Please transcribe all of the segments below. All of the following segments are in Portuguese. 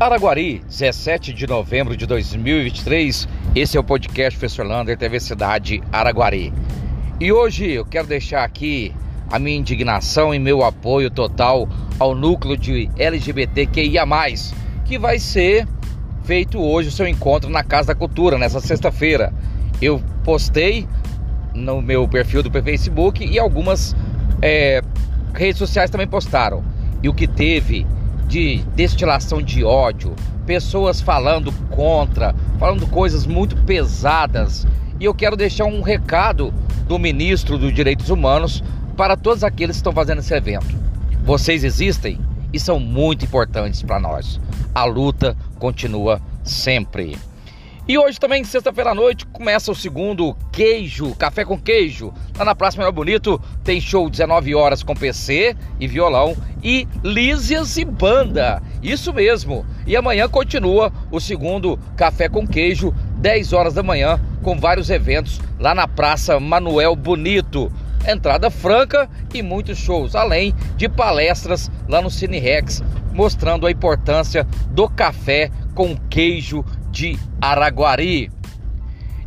Araguari, 17 de novembro de 2023. Esse é o podcast Professor Lander, TV Cidade Araguari. E hoje eu quero deixar aqui a minha indignação e meu apoio total ao núcleo de LGBTQIA, que vai ser feito hoje o seu encontro na Casa da Cultura, nessa sexta-feira. Eu postei no meu perfil do Facebook e algumas é, redes sociais também postaram. E o que teve de destilação de ódio, pessoas falando contra, falando coisas muito pesadas. E eu quero deixar um recado do ministro dos Direitos Humanos para todos aqueles que estão fazendo esse evento. Vocês existem e são muito importantes para nós. A luta continua sempre. E hoje também, sexta-feira à noite, começa o segundo queijo, café com queijo. Lá na Praça Melhor Bonito tem show 19 horas com PC e violão e Lísias e banda. Isso mesmo. E amanhã continua o segundo café com queijo, 10 horas da manhã, com vários eventos lá na Praça Manuel Bonito. Entrada franca e muitos shows, além de palestras lá no Cine Rex, mostrando a importância do café com queijo de Araguari.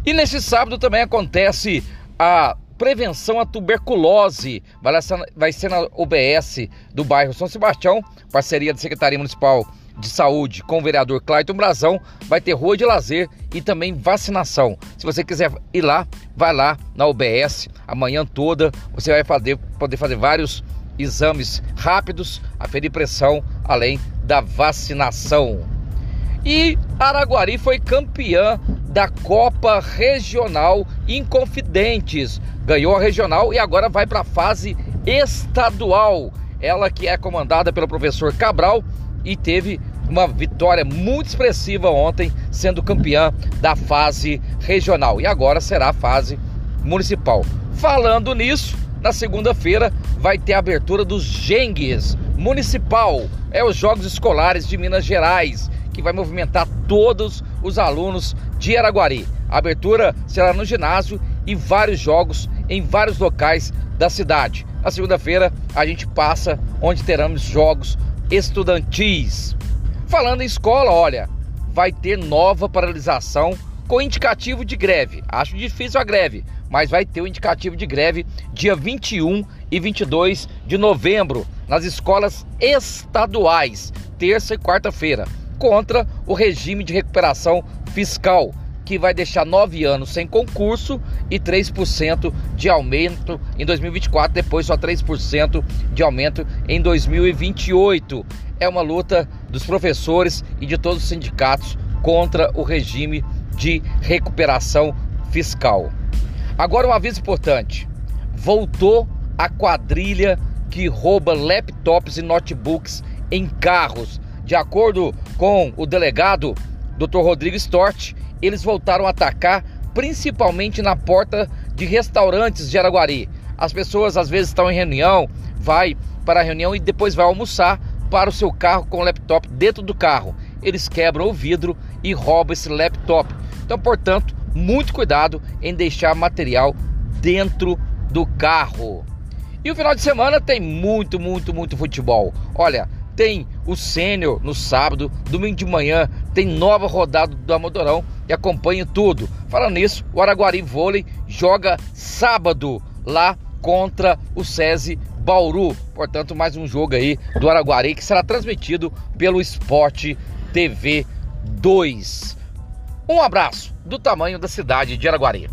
E nesse sábado também acontece a prevenção à tuberculose. Vai ser na UBS do bairro São Sebastião, parceria da Secretaria Municipal de Saúde com o vereador Clayton Brazão. Vai ter rua de lazer e também vacinação. Se você quiser ir lá, vai lá na UBS amanhã toda. Você vai poder fazer vários exames rápidos, aferir pressão, além da vacinação. E Araguari foi campeã da Copa Regional Inconfidentes. Ganhou a regional e agora vai para a fase estadual. Ela que é comandada pelo professor Cabral e teve uma vitória muito expressiva ontem, sendo campeã da fase regional. E agora será a fase municipal. Falando nisso, na segunda-feira vai ter a abertura dos Gengues Municipal. É os Jogos Escolares de Minas Gerais que vai movimentar todos os alunos de Araguari. A abertura será no ginásio e vários jogos em vários locais da cidade. Na segunda-feira a gente passa onde teremos jogos estudantis. Falando em escola, olha, vai ter nova paralisação com indicativo de greve. Acho difícil a greve, mas vai ter o indicativo de greve dia 21 e 22 de novembro nas escolas estaduais, terça e quarta-feira contra o regime de recuperação fiscal, que vai deixar nove anos sem concurso e 3% de aumento em 2024, depois só 3% de aumento em 2028. É uma luta dos professores e de todos os sindicatos contra o regime de recuperação fiscal. Agora, um aviso importante: voltou a quadrilha que rouba laptops e notebooks em carros de acordo com o delegado Dr. Rodrigo Stort, eles voltaram a atacar principalmente na porta de restaurantes de Araguari. As pessoas às vezes estão em reunião, vai para a reunião e depois vai almoçar para o seu carro com o laptop dentro do carro. Eles quebram o vidro e roubam esse laptop. Então, portanto, muito cuidado em deixar material dentro do carro. E o final de semana tem muito, muito, muito futebol. Olha, tem o sênior no sábado, domingo de manhã tem nova rodada do Amodorão e acompanhe tudo. Falando nisso, o Araguari Vôlei joga sábado lá contra o SESI Bauru. Portanto, mais um jogo aí do Araguari que será transmitido pelo Esporte TV 2. Um abraço do tamanho da cidade de Araguari.